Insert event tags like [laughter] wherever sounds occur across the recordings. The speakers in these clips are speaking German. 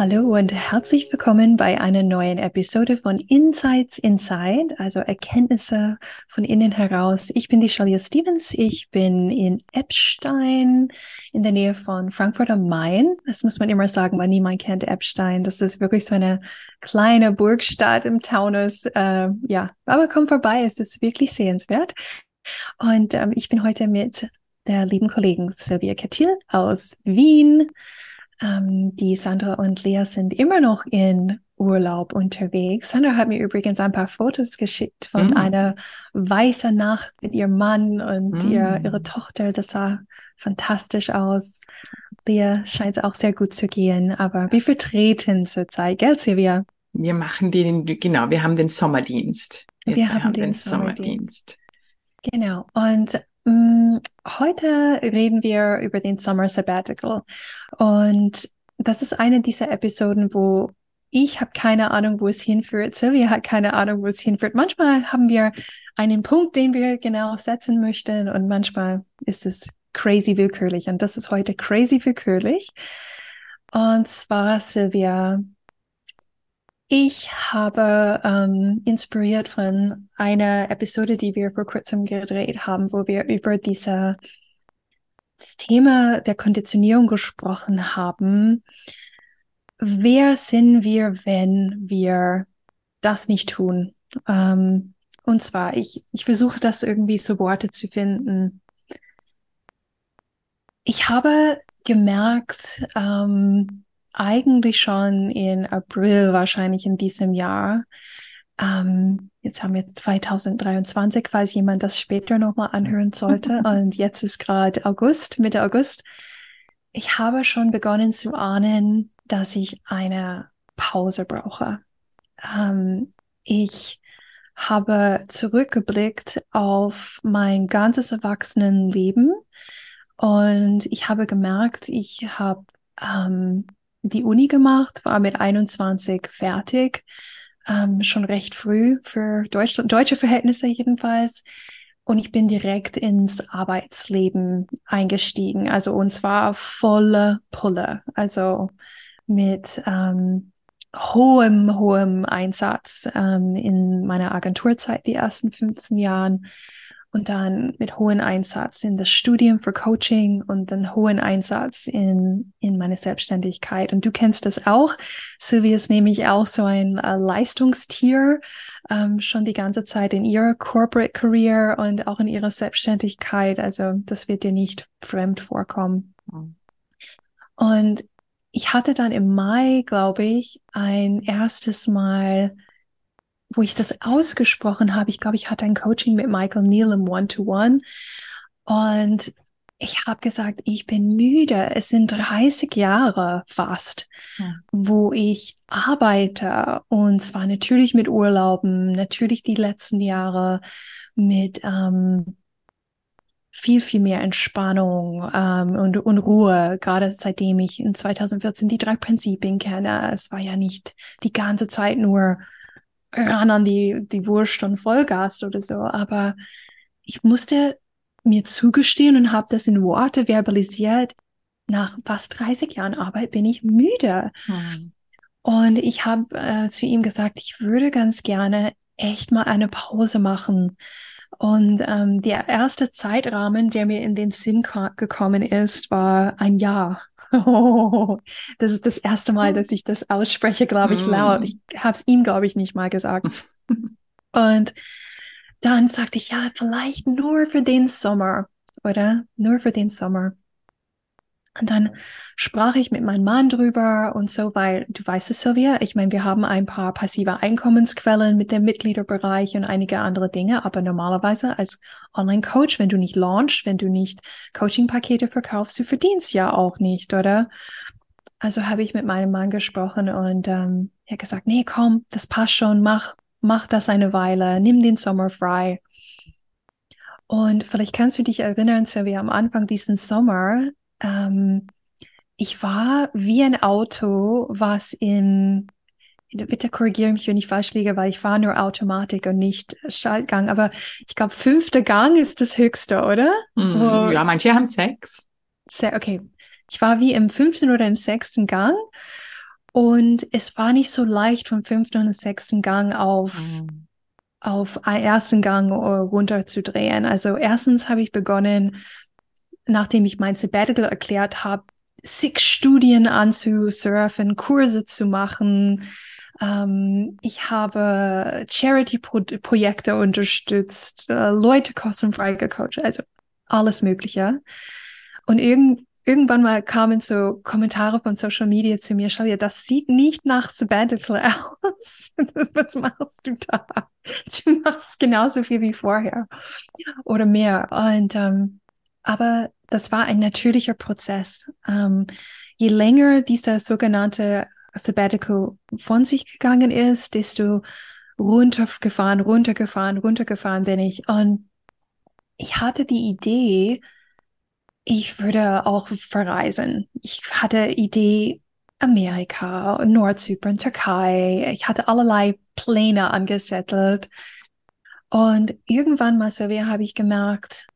Hallo und herzlich willkommen bei einer neuen Episode von Insights Inside, also Erkenntnisse von innen heraus. Ich bin die Shalia Stevens. Ich bin in Eppstein in der Nähe von Frankfurt am Main. Das muss man immer sagen, weil niemand kennt Eppstein. Das ist wirklich so eine kleine Burgstadt im Taunus. Äh, ja, aber komm vorbei. Es ist wirklich sehenswert. Und ähm, ich bin heute mit der lieben Kollegin Sylvia Kettil aus Wien. Ähm, die Sandra und Lea sind immer noch in Urlaub unterwegs. Sandra hat mir übrigens ein paar Fotos geschickt von mm. einer weißen Nacht mit ihrem Mann und mm. ihr, ihre Tochter. Das sah fantastisch aus. Lea scheint es auch sehr gut zu gehen, aber wir vertreten zurzeit, gell, Silvia? Wir machen den, genau, wir haben den Sommerdienst. Jetzt wir haben, haben den, den Sommerdienst. Sommerdienst. Genau. Und heute reden wir über den Summer Sabbatical und das ist eine dieser Episoden, wo ich habe keine Ahnung, wo es hinführt. Sylvia hat keine Ahnung, wo es hinführt. Manchmal haben wir einen Punkt, den wir genau setzen möchten und manchmal ist es crazy willkürlich und das ist heute crazy willkürlich. Und zwar, Sylvia, ich habe ähm, inspiriert von einer Episode, die wir vor kurzem gedreht haben, wo wir über diese, das Thema der Konditionierung gesprochen haben. Wer sind wir, wenn wir das nicht tun? Ähm, und zwar, ich, ich versuche das irgendwie so Worte zu finden. Ich habe gemerkt, ähm, eigentlich schon in April wahrscheinlich in diesem Jahr. Ähm, jetzt haben wir 2023, falls jemand das später nochmal anhören sollte. [laughs] Und jetzt ist gerade August, Mitte August. Ich habe schon begonnen zu ahnen, dass ich eine Pause brauche. Ähm, ich habe zurückgeblickt auf mein ganzes Erwachsenenleben und ich habe gemerkt, ich habe ähm, die Uni gemacht, war mit 21 fertig, ähm, schon recht früh für Deutsch, deutsche Verhältnisse jedenfalls. Und ich bin direkt ins Arbeitsleben eingestiegen. Also und zwar volle Pulle. Also mit ähm, hohem, hohem Einsatz ähm, in meiner Agenturzeit die ersten 15 Jahren und dann mit hohem Einsatz in das Studium für Coaching und dann hohen Einsatz in, in meine Selbstständigkeit. Und du kennst das auch. Sylvia ist nämlich auch so ein äh, Leistungstier, ähm, schon die ganze Zeit in ihrer Corporate Career und auch in ihrer Selbstständigkeit. Also das wird dir nicht fremd vorkommen. Mhm. Und ich hatte dann im Mai, glaube ich, ein erstes Mal wo ich das ausgesprochen habe, ich glaube, ich hatte ein Coaching mit Michael Neal im One-to-One und ich habe gesagt, ich bin müde. Es sind 30 Jahre fast, ja. wo ich arbeite und zwar natürlich mit Urlauben, natürlich die letzten Jahre mit ähm, viel, viel mehr Entspannung ähm, und, und Ruhe, gerade seitdem ich in 2014 die drei Prinzipien kenne. Es war ja nicht die ganze Zeit nur ran an die, die Wurst und Vollgas oder so. Aber ich musste mir zugestehen und habe das in Worte verbalisiert. Nach fast 30 Jahren Arbeit bin ich müde. Hm. Und ich habe äh, zu ihm gesagt, ich würde ganz gerne echt mal eine Pause machen. Und ähm, der erste Zeitrahmen, der mir in den Sinn gekommen ist, war ein Jahr. Oh, das ist das erste Mal, dass ich das ausspreche, glaube ich, laut. Mm. Ich habe es ihm, glaube ich, nicht mal gesagt. [laughs] Und dann sagte ich, ja, vielleicht nur für den Sommer, oder? Nur für den Sommer. Und dann sprach ich mit meinem Mann drüber und so, weil du weißt es, Sylvia, ich meine, wir haben ein paar passive Einkommensquellen mit dem Mitgliederbereich und einige andere Dinge, aber normalerweise als Online-Coach, wenn du nicht launchst, wenn du nicht Coaching-Pakete verkaufst, du verdienst ja auch nicht, oder? Also habe ich mit meinem Mann gesprochen und ähm, er hat gesagt, nee, komm, das passt schon, mach, mach das eine Weile, nimm den Sommer frei. Und vielleicht kannst du dich erinnern, Sylvia, am Anfang diesen Sommer, ähm, ich war wie ein Auto, was in, bitte korrigiere mich, wenn ich falsch liege, weil ich fahre nur Automatik und nicht Schaltgang. Aber ich glaube, fünfter Gang ist das höchste, oder? Hm, ja, manche haben sechs. Sehr, okay. Ich war wie im fünften oder im sechsten Gang. Und es war nicht so leicht vom fünften und sechsten Gang auf, mhm. auf einen ersten Gang runterzudrehen. Also erstens habe ich begonnen, nachdem ich mein Sabbatical erklärt habe, six Studien anzusurfen, Kurse zu machen. Ähm, ich habe Charity-Projekte unterstützt, äh, Leute kostenfrei gecoacht, also alles Mögliche. Und irgend, irgendwann mal kamen so Kommentare von Social Media zu mir, Shalia, das sieht nicht nach Sabbatical [laughs] aus. [laughs] Was machst du da? Du machst genauso viel wie vorher oder mehr. Und ähm, aber das war ein natürlicher Prozess. Ähm, je länger dieser sogenannte Sabbatical von sich gegangen ist, desto runtergefahren, runtergefahren, runtergefahren bin ich. Und ich hatte die Idee, ich würde auch verreisen. Ich hatte Idee Amerika, Nordzypern, Türkei. Ich hatte allerlei Pläne angesettelt. Und irgendwann mal, Sylvia, habe ich gemerkt,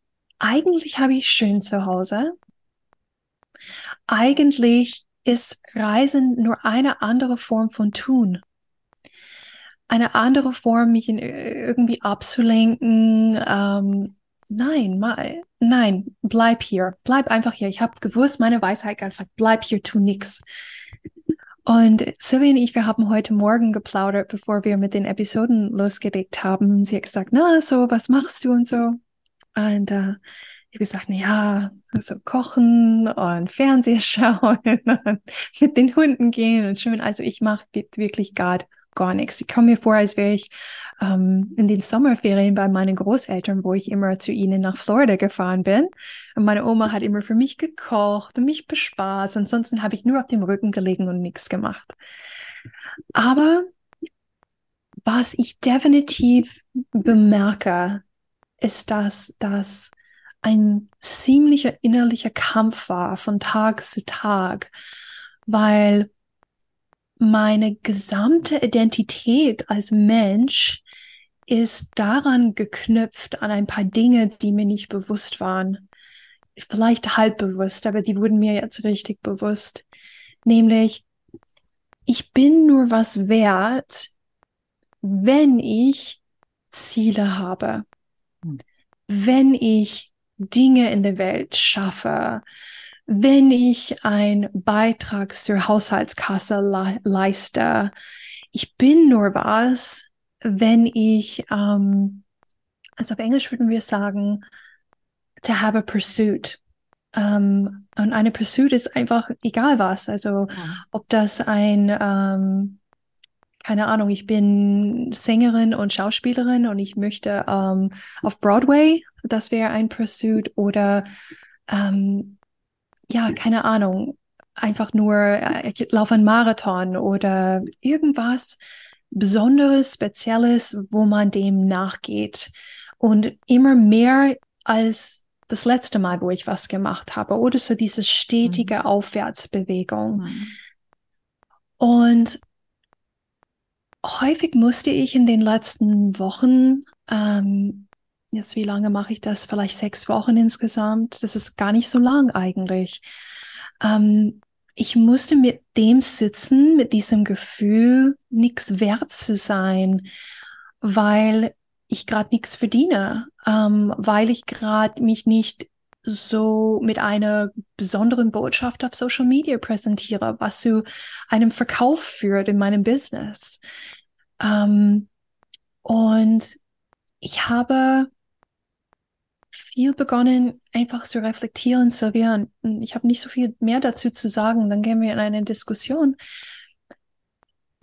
eigentlich habe ich schön zu Hause. Eigentlich ist Reisen nur eine andere Form von Tun. Eine andere Form, mich in, irgendwie abzulenken. Ähm, nein, mal, nein, bleib hier, bleib einfach hier. Ich habe gewusst, meine Weisheit gesagt, bleib hier, tu nichts. Und Sylvie und ich, wir haben heute Morgen geplaudert, bevor wir mit den Episoden losgelegt haben. Sie hat gesagt, na, so, was machst du und so. Und äh, ich habe gesagt, na ja, so kochen und Fernseher [laughs] schauen und mit den Hunden gehen und schön. Also ich mache wirklich gerade gar nichts. Ich komme mir vor, als wäre ich ähm, in den Sommerferien bei meinen Großeltern, wo ich immer zu ihnen nach Florida gefahren bin. Und meine Oma hat immer für mich gekocht und mich bespaßt. Ansonsten habe ich nur auf dem Rücken gelegen und nichts gemacht. Aber was ich definitiv bemerke, ist, dass das ein ziemlicher innerlicher Kampf war von Tag zu Tag, weil meine gesamte Identität als Mensch ist daran geknüpft an ein paar Dinge, die mir nicht bewusst waren. Vielleicht halb bewusst, aber die wurden mir jetzt richtig bewusst. Nämlich, ich bin nur was wert, wenn ich Ziele habe. Wenn ich Dinge in der Welt schaffe, wenn ich einen Beitrag zur Haushaltskasse le leiste, ich bin nur was, wenn ich, ähm, also auf Englisch würden wir sagen, to have a pursuit. Ähm, und eine Pursuit ist einfach egal was. Also ja. ob das ein, ähm, keine Ahnung, ich bin Sängerin und Schauspielerin und ich möchte ähm, auf Broadway, das wäre ein Pursuit oder ähm, ja, keine Ahnung, einfach nur, äh, ich laufe einen Marathon oder irgendwas Besonderes, Spezielles, wo man dem nachgeht. Und immer mehr als das letzte Mal, wo ich was gemacht habe. Oder so diese stetige mhm. Aufwärtsbewegung. Mhm. Und häufig musste ich in den letzten Wochen ähm, Jetzt, wie lange mache ich das? Vielleicht sechs Wochen insgesamt. Das ist gar nicht so lang eigentlich. Ähm, ich musste mit dem sitzen, mit diesem Gefühl, nichts wert zu sein, weil ich gerade nichts verdiene, ähm, weil ich gerade mich nicht so mit einer besonderen Botschaft auf Social Media präsentiere, was zu einem Verkauf führt in meinem Business. Ähm, und ich habe viel begonnen, einfach zu reflektieren, Sylvia. Und ich habe nicht so viel mehr dazu zu sagen. Dann gehen wir in eine Diskussion.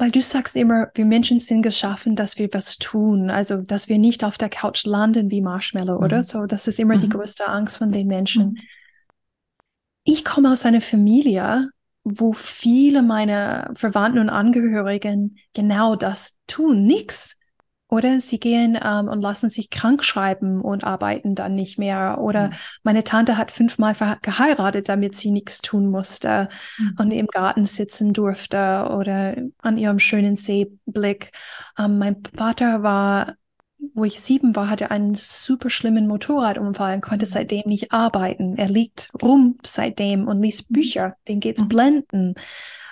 Weil du sagst immer, wir Menschen sind geschaffen, dass wir was tun. Also, dass wir nicht auf der Couch landen wie Marshmallow, mhm. oder? So, das ist immer mhm. die größte Angst von den Menschen. Mhm. Ich komme aus einer Familie, wo viele meiner Verwandten und Angehörigen genau das tun, nichts. Oder sie gehen ähm, und lassen sich krank schreiben und arbeiten dann nicht mehr. Oder mhm. meine Tante hat fünfmal geheiratet, damit sie nichts tun musste mhm. und im Garten sitzen durfte oder an ihrem schönen Seeblick. Ähm, mein Vater war wo ich sieben war, hatte einen super schlimmen Motorradunfall und konnte mhm. seitdem nicht arbeiten. Er liegt rum seitdem und liest mhm. Bücher. Den geht's mhm. blenden.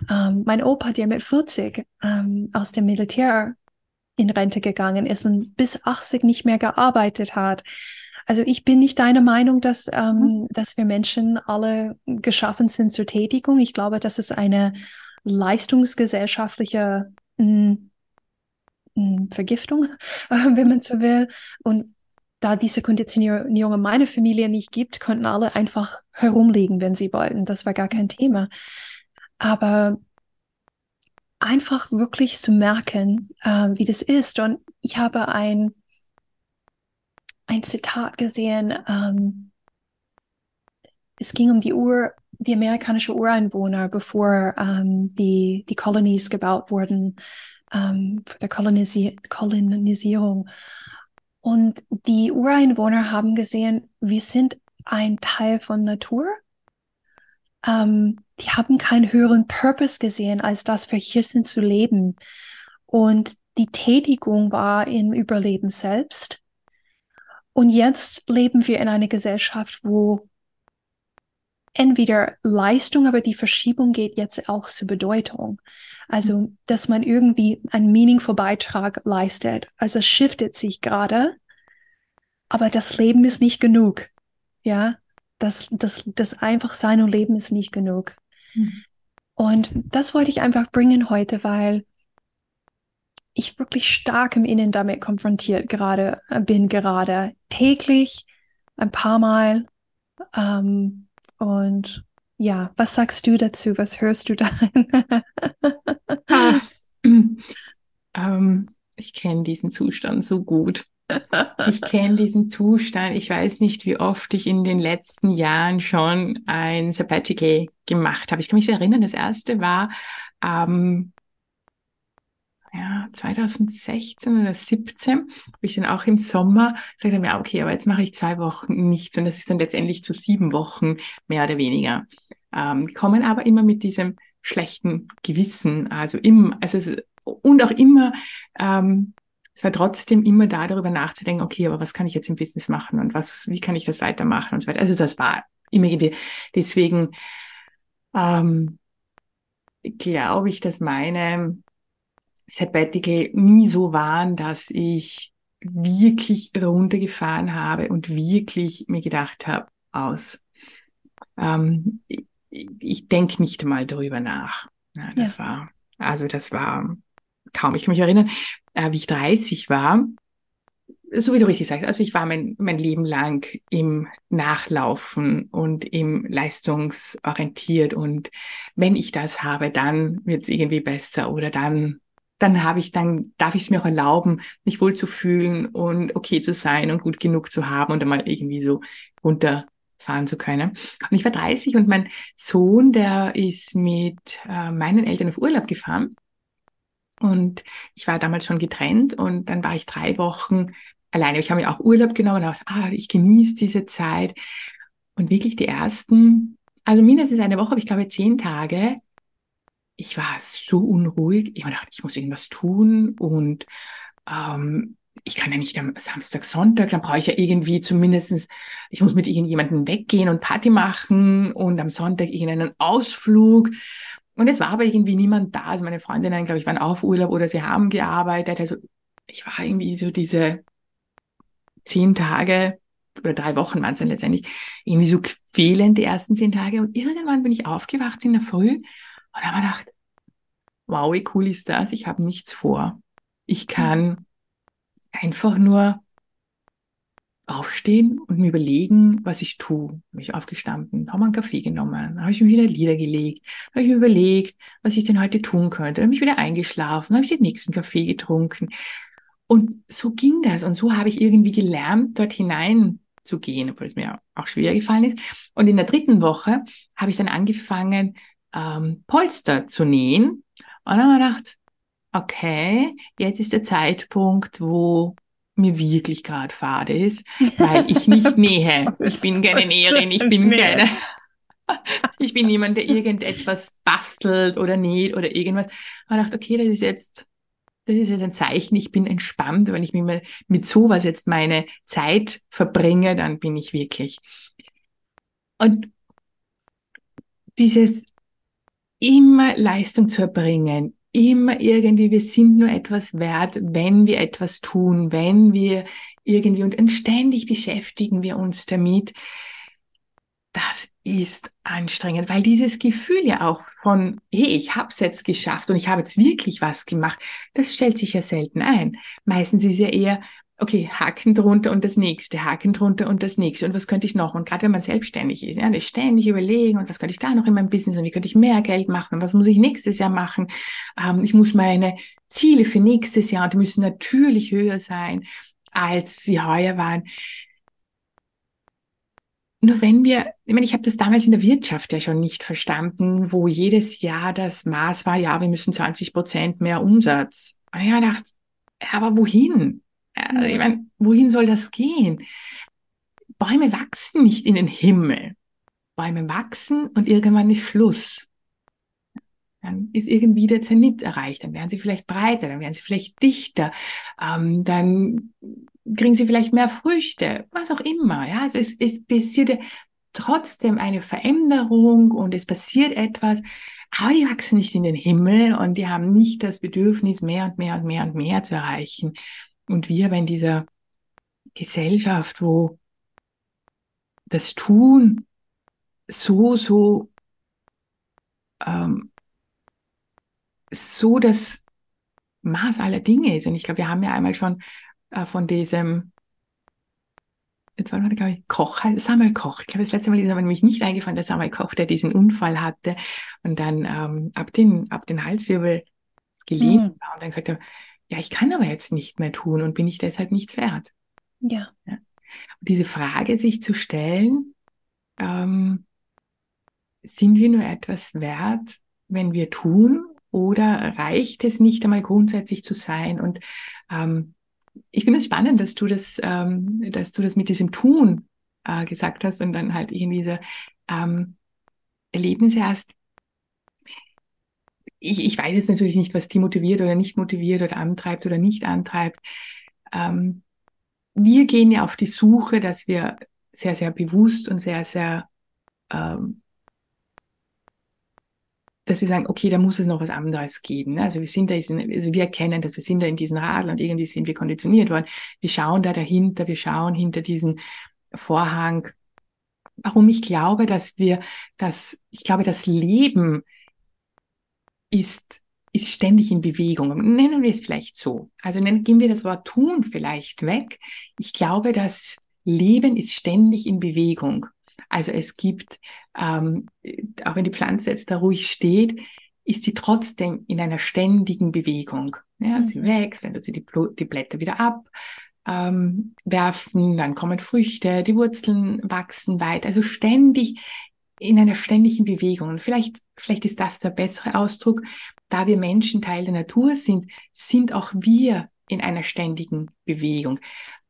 Ähm, mein Opa, der mit 40 ähm, aus dem Militär in Rente gegangen ist und bis 80 nicht mehr gearbeitet hat. Also ich bin nicht deiner Meinung, dass, ähm, mhm. dass wir Menschen alle geschaffen sind zur Tätigung. Ich glaube, das ist eine leistungsgesellschaftliche mh, Vergiftung, [laughs] wenn man so will. Und da diese Konditionierung in meiner Familie nicht gibt, könnten alle einfach herumliegen, wenn sie wollten. Das war gar kein Thema. Aber einfach wirklich zu merken, äh, wie das ist. Und ich habe ein, ein Zitat gesehen. Ähm, es ging um die Ur, die amerikanische Ureinwohner, bevor ähm, die, die Colonies gebaut wurden ähm, der Kolonisi Kolonisierung. Und die Ureinwohner haben gesehen, wir sind ein Teil von Natur. Ähm, die haben keinen höheren Purpose gesehen, als das wir hier sind zu leben. Und die Tätigung war im Überleben selbst. Und jetzt leben wir in einer Gesellschaft, wo entweder Leistung, aber die Verschiebung geht jetzt auch zur Bedeutung. Also, dass man irgendwie einen meaningful Beitrag leistet. Also es shiftet sich gerade, aber das Leben ist nicht genug. Ja, das, das, das einfach sein und Leben ist nicht genug. Mhm. Und das wollte ich einfach bringen heute, weil ich wirklich stark im Innen damit konfrontiert gerade äh, bin, gerade täglich, ein paar Mal. Ähm, und ja, was sagst du dazu? Was hörst du da? ah, [laughs] ähm, ich kenne diesen Zustand so gut. Ich kenne diesen Zustand. Ich weiß nicht, wie oft ich in den letzten Jahren schon ein Sabbatical gemacht habe. Ich kann mich erinnern, das erste war ähm, ja, 2016 oder 17, habe ich dann auch im Sommer gesagt habe, ja, okay, aber jetzt mache ich zwei Wochen nichts und das ist dann letztendlich zu sieben Wochen mehr oder weniger. Ähm, kommen aber immer mit diesem schlechten Gewissen, also im, also und auch immer, ähm, es war trotzdem immer da, darüber nachzudenken, okay, aber was kann ich jetzt im Business machen und was, wie kann ich das weitermachen und so weiter. Also das war immer Idee. Deswegen ähm, glaube ich, dass meine Sabbatical nie so waren, dass ich wirklich runtergefahren habe und wirklich mir gedacht habe, aus. Ähm, ich, ich denke nicht mal darüber nach. Ja, das ja. war, also das war kaum. Ich kann mich erinnern, äh, wie ich 30 war, so wie du richtig sagst, also ich war mein, mein Leben lang im Nachlaufen und im leistungsorientiert und wenn ich das habe, dann wird es irgendwie besser oder dann dann habe ich dann, darf ich es mir auch erlauben, mich wohl zu fühlen und okay zu sein und gut genug zu haben und einmal irgendwie so runterfahren zu können. Und ich war 30 und mein Sohn, der ist mit äh, meinen Eltern auf Urlaub gefahren. Und ich war damals schon getrennt und dann war ich drei Wochen alleine. Ich habe mir auch Urlaub genommen und dachte, ah, ich genieße diese Zeit. Und wirklich die ersten, also mindestens eine Woche, aber ich glaube zehn Tage, ich war so unruhig. Ich dachte, ich muss irgendwas tun und ähm, ich kann ja nicht am Samstag, Sonntag, dann brauche ich ja irgendwie zumindestens, ich muss mit irgendjemandem weggehen und Party machen und am Sonntag irgendeinen Ausflug. Und es war aber irgendwie niemand da. Also meine Freundinnen, glaube ich, waren auf Urlaub oder sie haben gearbeitet. Also ich war irgendwie so diese zehn Tage oder drei Wochen waren es dann letztendlich irgendwie so quälend die ersten zehn Tage. Und irgendwann bin ich aufgewacht in der Früh und habe gedacht, wow, wie cool ist das? Ich habe nichts vor. Ich kann einfach nur aufstehen und mir überlegen, was ich tue. Habe ich aufgestanden, habe einen Kaffee genommen, habe ich mir wieder Lieder gelegt, habe ich mir überlegt, was ich denn heute tun könnte. Habe ich wieder eingeschlafen, habe ich den nächsten Kaffee getrunken. Und so ging das. Und so habe ich irgendwie gelernt, dort hinein zu gehen, obwohl es mir auch schwer gefallen ist. Und in der dritten Woche habe ich dann angefangen, ähm, Polster zu nähen. Und dann haben wir gedacht, okay, jetzt ist der Zeitpunkt, wo mir wirklich gerade fade ist, [laughs] weil ich nicht nähe. Ich bin keine Näherin, ich bin keine. [laughs] Ich bin niemand, der irgendetwas bastelt oder näht oder irgendwas. Und ich dachte, okay, das ist jetzt, das ist jetzt ein Zeichen, ich bin entspannt. Wenn ich mit, mit sowas jetzt meine Zeit verbringe, dann bin ich wirklich. Und dieses immer Leistung zu erbringen, immer irgendwie, wir sind nur etwas wert, wenn wir etwas tun, wenn wir irgendwie und ständig beschäftigen wir uns damit. Das ist anstrengend, weil dieses Gefühl ja auch von, hey, ich habe es jetzt geschafft und ich habe jetzt wirklich was gemacht, das stellt sich ja selten ein. Meistens ist ja eher, okay, Haken drunter und das nächste, Haken drunter und das nächste. Und was könnte ich noch? Und gerade wenn man selbstständig ist, ja, das ständig überlegen und was könnte ich da noch in meinem Business und wie könnte ich mehr Geld machen und was muss ich nächstes Jahr machen? Ähm, ich muss meine Ziele für nächstes Jahr, die müssen natürlich höher sein, als sie heuer waren. Nur wenn wir, ich meine, ich habe das damals in der Wirtschaft ja schon nicht verstanden, wo jedes Jahr das Maß war, ja, wir müssen 20 Prozent mehr Umsatz. Und ich habe gedacht, aber wohin? Also ich meine, wohin soll das gehen? Bäume wachsen nicht in den Himmel. Bäume wachsen und irgendwann ist Schluss. Dann ist irgendwie der Zenit erreicht. Dann werden sie vielleicht breiter, dann werden sie vielleicht dichter. Ähm, dann kriegen sie vielleicht mehr Früchte, was auch immer. Ja, also es, es passiert trotzdem eine Veränderung und es passiert etwas, aber die wachsen nicht in den Himmel und die haben nicht das Bedürfnis, mehr und mehr und mehr und mehr zu erreichen. Und wir aber in dieser Gesellschaft, wo das Tun so, so, ähm, so das Maß aller Dinge ist. Und ich glaube, wir haben ja einmal schon äh, von diesem, jetzt war noch, glaube ich, Koch, Samuel Koch. Ich glaube, das letzte Mal ist aber nämlich nicht eingefallen, der Samuel Koch, der diesen Unfall hatte und dann ähm, ab, den, ab den Halswirbel gelähmt mhm. war und dann gesagt hat, ja, ich kann aber jetzt nicht mehr tun und bin ich deshalb nichts wert. Ja. ja. diese Frage sich zu stellen, ähm, sind wir nur etwas wert, wenn wir tun oder reicht es nicht einmal grundsätzlich zu sein? Und ähm, ich finde es spannend, dass du das, ähm, dass du das mit diesem Tun äh, gesagt hast und dann halt irgendwie diese ähm, Erlebnisse hast ich, ich weiß jetzt natürlich nicht, was die motiviert oder nicht motiviert oder antreibt oder nicht antreibt. Ähm, wir gehen ja auf die Suche, dass wir sehr, sehr bewusst und sehr, sehr, ähm, dass wir sagen, okay, da muss es noch was anderes geben. Ne? Also wir sind da, also wir erkennen, dass wir sind da in diesen Radl und irgendwie sind wir konditioniert worden. Wir schauen da dahinter, wir schauen hinter diesen Vorhang. Warum ich glaube, dass wir, dass ich glaube, das Leben ist, ist ständig in Bewegung. Nennen wir es vielleicht so. Also nennen, gehen wir das Wort tun vielleicht weg. Ich glaube, das Leben ist ständig in Bewegung. Also es gibt, ähm, auch wenn die Pflanze jetzt da ruhig steht, ist sie trotzdem in einer ständigen Bewegung. Ja, mhm. Sie wächst, dann tut sie die, die Blätter wieder ab, ähm, werfen, dann kommen Früchte, die Wurzeln wachsen weiter. Also ständig in einer ständigen Bewegung. Und vielleicht, vielleicht ist das der bessere Ausdruck. Da wir Menschen Teil der Natur sind, sind auch wir in einer ständigen Bewegung.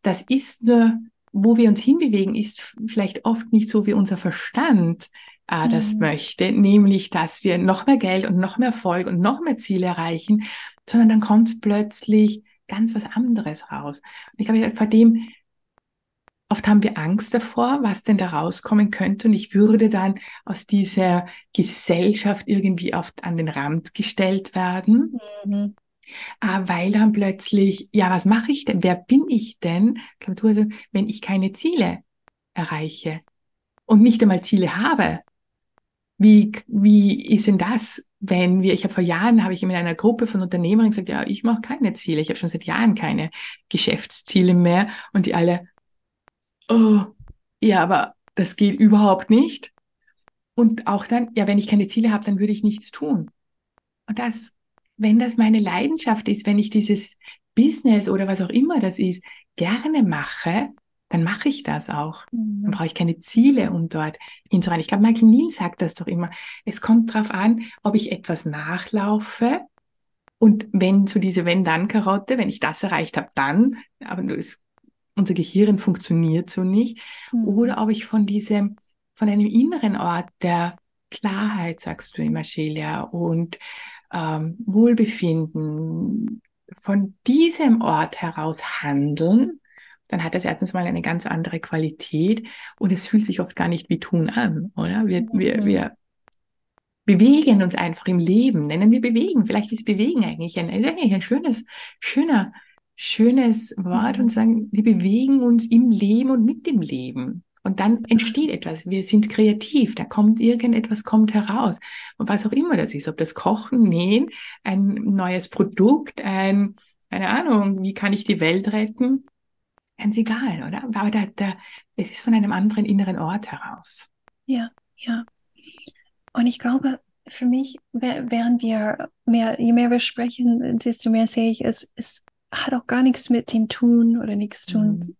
Das ist nur, wo wir uns hinbewegen, ist vielleicht oft nicht so, wie unser Verstand äh, das mhm. möchte, nämlich, dass wir noch mehr Geld und noch mehr Erfolg und noch mehr Ziele erreichen, sondern dann kommt plötzlich ganz was anderes raus. Und ich glaube, vor dem Oft haben wir Angst davor, was denn da rauskommen könnte. Und ich würde dann aus dieser Gesellschaft irgendwie oft an den Rand gestellt werden. Mhm. Äh, weil dann plötzlich, ja, was mache ich denn? Wer bin ich denn, wenn ich keine Ziele erreiche und nicht einmal Ziele habe? Wie, wie ist denn das, wenn wir, ich habe vor Jahren, habe ich in einer Gruppe von Unternehmern gesagt, ja, ich mache keine Ziele, ich habe schon seit Jahren keine Geschäftsziele mehr und die alle, oh, ja, aber das geht überhaupt nicht. Und auch dann, ja, wenn ich keine Ziele habe, dann würde ich nichts tun. Und das, wenn das meine Leidenschaft ist, wenn ich dieses Business oder was auch immer das ist, gerne mache, dann mache ich das auch. Mhm. Dann brauche ich keine Ziele, um dort hinzurein. Ich glaube, Michael Neal sagt das doch immer. Es kommt darauf an, ob ich etwas nachlaufe und wenn so diese Wenn-Dann-Karotte, wenn ich das erreicht habe, dann, aber es, unser Gehirn funktioniert so nicht, mhm. oder ob ich von diesem, von einem inneren Ort der Klarheit, sagst du immer, Shelia, und ähm, Wohlbefinden, von diesem Ort heraus handeln, dann hat das erstens mal eine ganz andere Qualität und es fühlt sich oft gar nicht wie tun an, oder? Wir, mhm. wir, wir bewegen uns einfach im Leben, nennen wir bewegen. Vielleicht ist bewegen eigentlich ein, eigentlich ein schönes, schöner, schönes Wort mhm. und sagen, die bewegen uns im Leben und mit dem Leben. Und dann entsteht etwas. Wir sind kreativ. Da kommt irgendetwas, kommt heraus. Und was auch immer das ist, ob das Kochen, Nähen, ein neues Produkt, ein, keine Ahnung, wie kann ich die Welt retten? Ganz egal, oder? Aber da, da, es ist von einem anderen inneren Ort heraus. Ja, ja. Und ich glaube, für mich, während wir mehr, je mehr wir sprechen, desto mehr sehe ich, es, es hat auch gar nichts mit dem Tun oder nichts tun. Mhm.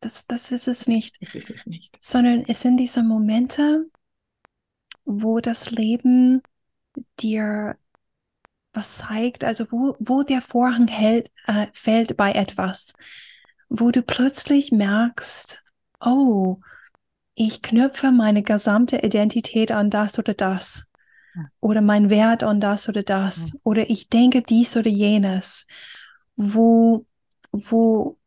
Das, das ist es nicht. Das ist es nicht. Sondern es sind diese Momente, wo das Leben dir was zeigt, also wo, wo der Vorhang hält, äh, fällt bei etwas, wo du plötzlich merkst, oh, ich knüpfe meine gesamte Identität an das oder das. Oder mein Wert an das oder das. Ja. Oder ich denke dies oder jenes. Wo, wo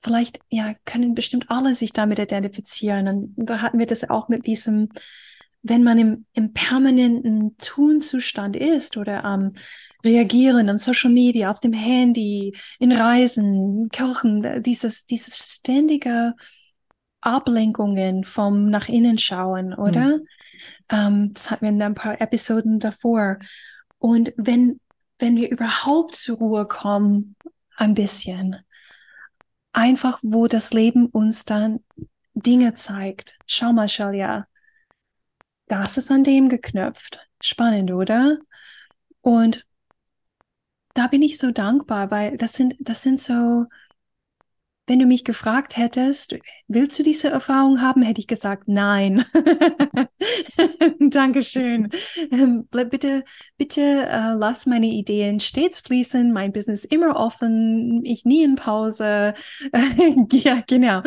vielleicht, ja, können bestimmt alle sich damit identifizieren. Und da hatten wir das auch mit diesem, wenn man im, im permanenten Tunzustand ist oder am Reagieren am Social Media, auf dem Handy, in Reisen, Kirchen, dieses, dieses ständige Ablenkungen vom nach innen schauen, oder? Mhm. Ähm, das hatten wir in ein paar Episoden davor. Und wenn, wenn wir überhaupt zur Ruhe kommen, ein bisschen, einfach wo das Leben uns dann Dinge zeigt. Schau mal, Shalia, das ist an dem geknüpft. Spannend, oder? Und da bin ich so dankbar, weil das sind, das sind so, wenn du mich gefragt hättest, willst du diese Erfahrung haben, hätte ich gesagt, nein. [laughs] Dankeschön. Ähm, bitte, bitte äh, lass meine Ideen stets fließen, mein Business immer offen, ich nie in Pause. [laughs] ja, genau.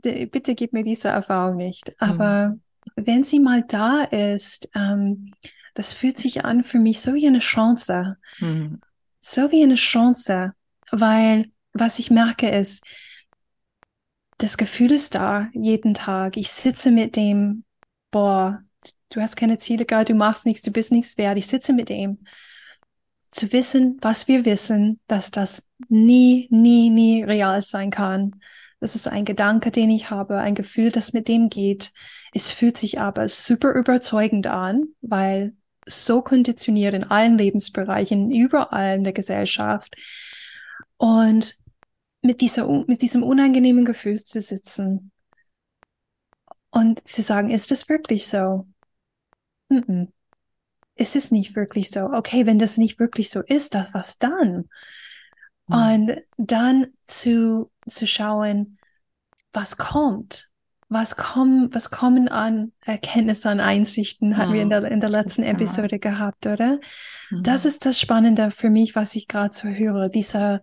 Bitte gib mir diese Erfahrung nicht. Aber mhm. wenn sie mal da ist, ähm, das fühlt sich an für mich so wie eine Chance. Mhm. So wie eine Chance, weil was ich merke ist, das Gefühl ist da jeden Tag. Ich sitze mit dem, boah, du hast keine Ziele, geil, du machst nichts, du bist nichts wert. Ich sitze mit dem. Zu wissen, was wir wissen, dass das nie, nie, nie real sein kann. Das ist ein Gedanke, den ich habe, ein Gefühl, das mit dem geht. Es fühlt sich aber super überzeugend an, weil so konditioniert in allen Lebensbereichen, überall in der Gesellschaft. Und mit, dieser, mit diesem unangenehmen Gefühl zu sitzen und zu sagen, ist es wirklich so? Mm -mm. Es ist nicht wirklich so. Okay, wenn das nicht wirklich so ist, das was dann? Mhm. Und dann zu, zu schauen, was kommt? Was kommen, was kommen an Erkenntnisse, an Einsichten, hatten wir in der, in der letzten Episode gehabt, oder? Mhm. Das ist das Spannende für mich, was ich gerade so höre. Dieser,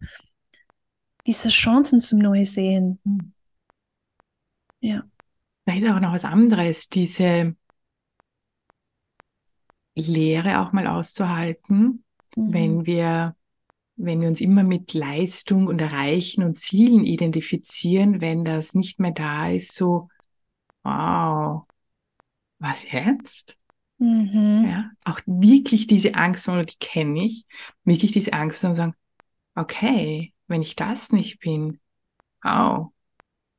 diese Chancen zum Neusehen. Hm. Ja. Da ist auch noch was anderes, diese Lehre auch mal auszuhalten, mhm. wenn wir, wenn wir uns immer mit Leistung und Erreichen und Zielen identifizieren, wenn das nicht mehr da ist, so, wow, was jetzt? Mhm. Ja, auch wirklich diese Angst, oder die kenne ich, wirklich diese Angst und sagen, okay, wenn ich das nicht bin, oh,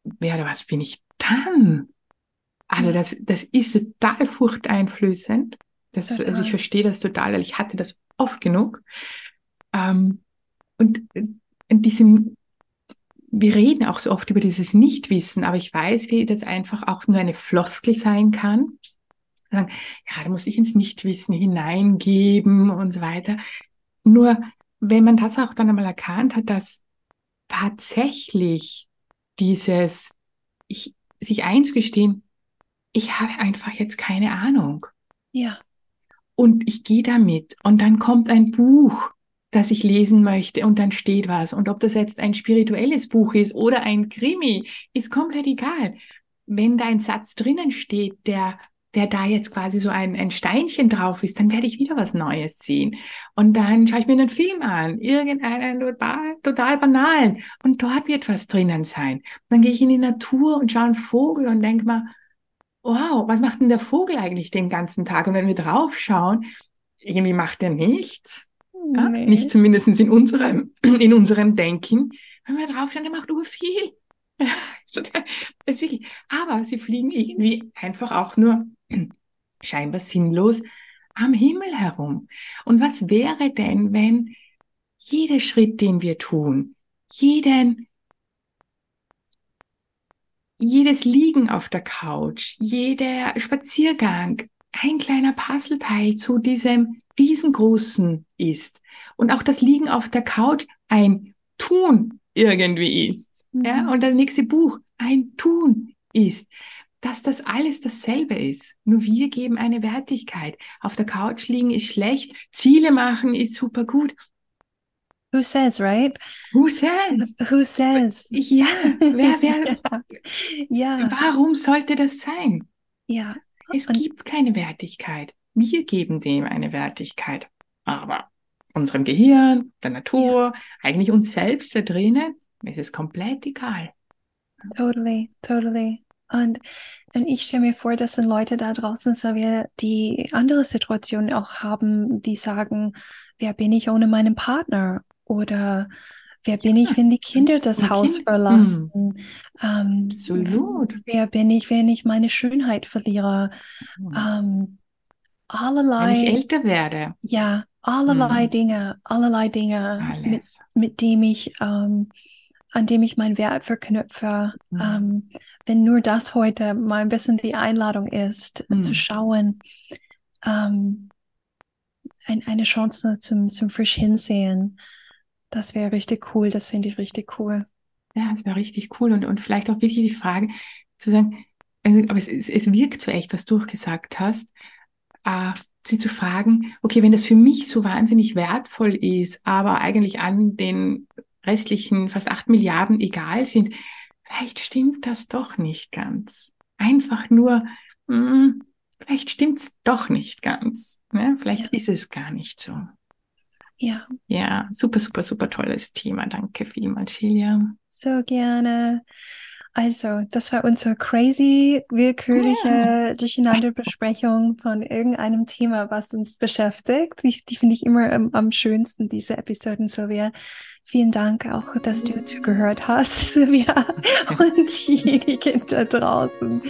wer was bin ich dann? Also das, das ist total furchteinflößend. Das, total. Also ich verstehe das total, weil ich hatte das oft genug. Ähm, und in diesem, wir reden auch so oft über dieses Nichtwissen, aber ich weiß, wie das einfach auch nur eine Floskel sein kann. Sagen, ja, da muss ich ins Nichtwissen hineingeben und so weiter. Nur wenn man das auch dann einmal erkannt hat, dass tatsächlich dieses ich, sich einzugestehen, ich habe einfach jetzt keine Ahnung. Ja. Und ich gehe damit. Und dann kommt ein Buch, das ich lesen möchte und dann steht was. Und ob das jetzt ein spirituelles Buch ist oder ein Krimi, ist komplett egal. Wenn da ein Satz drinnen steht, der der da jetzt quasi so ein, ein Steinchen drauf ist, dann werde ich wieder was Neues sehen. Und dann schaue ich mir einen Film an, irgendeinen total, total banalen. Und dort wird was drinnen sein. Dann gehe ich in die Natur und schaue einen Vogel und denke mal, wow, was macht denn der Vogel eigentlich den ganzen Tag? Und wenn wir drauf schauen, irgendwie macht er nichts. Ja? Nicht zumindest in unserem, in unserem Denken. Wenn wir drauf schauen, der macht nur viel. [laughs] wirklich. Aber sie fliegen irgendwie einfach auch nur scheinbar sinnlos am Himmel herum. Und was wäre denn, wenn jeder Schritt, den wir tun, jeden, jedes Liegen auf der Couch, jeder Spaziergang ein kleiner Puzzleteil zu diesem riesengroßen ist und auch das Liegen auf der Couch ein Tun irgendwie ist. Mhm. Ja, und das nächste Buch ein Tun ist dass das alles dasselbe ist. Nur wir geben eine Wertigkeit. Auf der Couch liegen ist schlecht, Ziele machen ist super gut. Who says, right? Who says? Who says? Ja, wer, wer? [laughs] ja. Warum sollte das sein? Ja. Es Und gibt keine Wertigkeit. Wir geben dem eine Wertigkeit. Aber unserem Gehirn, der Natur, ja. eigentlich uns selbst da drinnen, ist es komplett egal. Totally, totally. Und, und ich stelle mir vor, dass sind Leute da draußen, so wir die andere Situationen auch haben, die sagen, wer bin ich ohne meinen Partner? Oder wer bin ja. ich, wenn die Kinder das Haus kind. verlassen? Hm. Ähm, Absolut. Wer bin ich, wenn ich meine Schönheit verliere? Hm. Ähm, allerlei. Wenn ich älter werde. Ja, allerlei hm. Dinge, allerlei Dinge, mit, mit dem ich ähm, an dem ich meinen Wert verknüpfe. Mhm. Ähm, wenn nur das heute mal ein bisschen die Einladung ist, mhm. zu schauen, ähm, ein, eine Chance zum, zum frisch hinsehen, das wäre richtig cool, das finde ich richtig cool. Ja, das wäre richtig cool und, und vielleicht auch wirklich die Frage zu sagen, also, aber es, es, es wirkt so echt, was du auch gesagt hast, äh, sie zu fragen, okay, wenn das für mich so wahnsinnig wertvoll ist, aber eigentlich an den restlichen fast acht Milliarden egal sind, vielleicht stimmt das doch nicht ganz. Einfach nur, mh, hm, vielleicht stimmt es doch nicht ganz. Ne? Vielleicht ja. ist es gar nicht so. Ja. Ja, super, super, super tolles Thema. Danke vielmals, Shelia. So gerne. Also, das war unsere crazy, willkürliche ja. Durcheinanderbesprechung von irgendeinem Thema, was uns beschäftigt. Die, die finde ich immer am, am, schönsten, diese Episoden, Sylvia. Vielen Dank auch, dass du zugehört hast, [laughs] Sylvia, und diejenigen da draußen.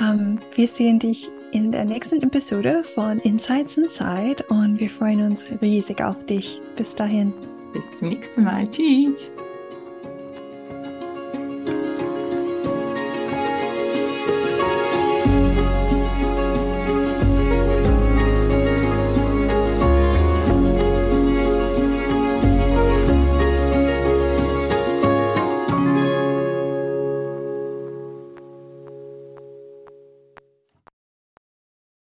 Ähm, wir sehen dich in der nächsten Episode von Insights Inside und wir freuen uns riesig auf dich. Bis dahin. Bis zum nächsten Mal. Tschüss.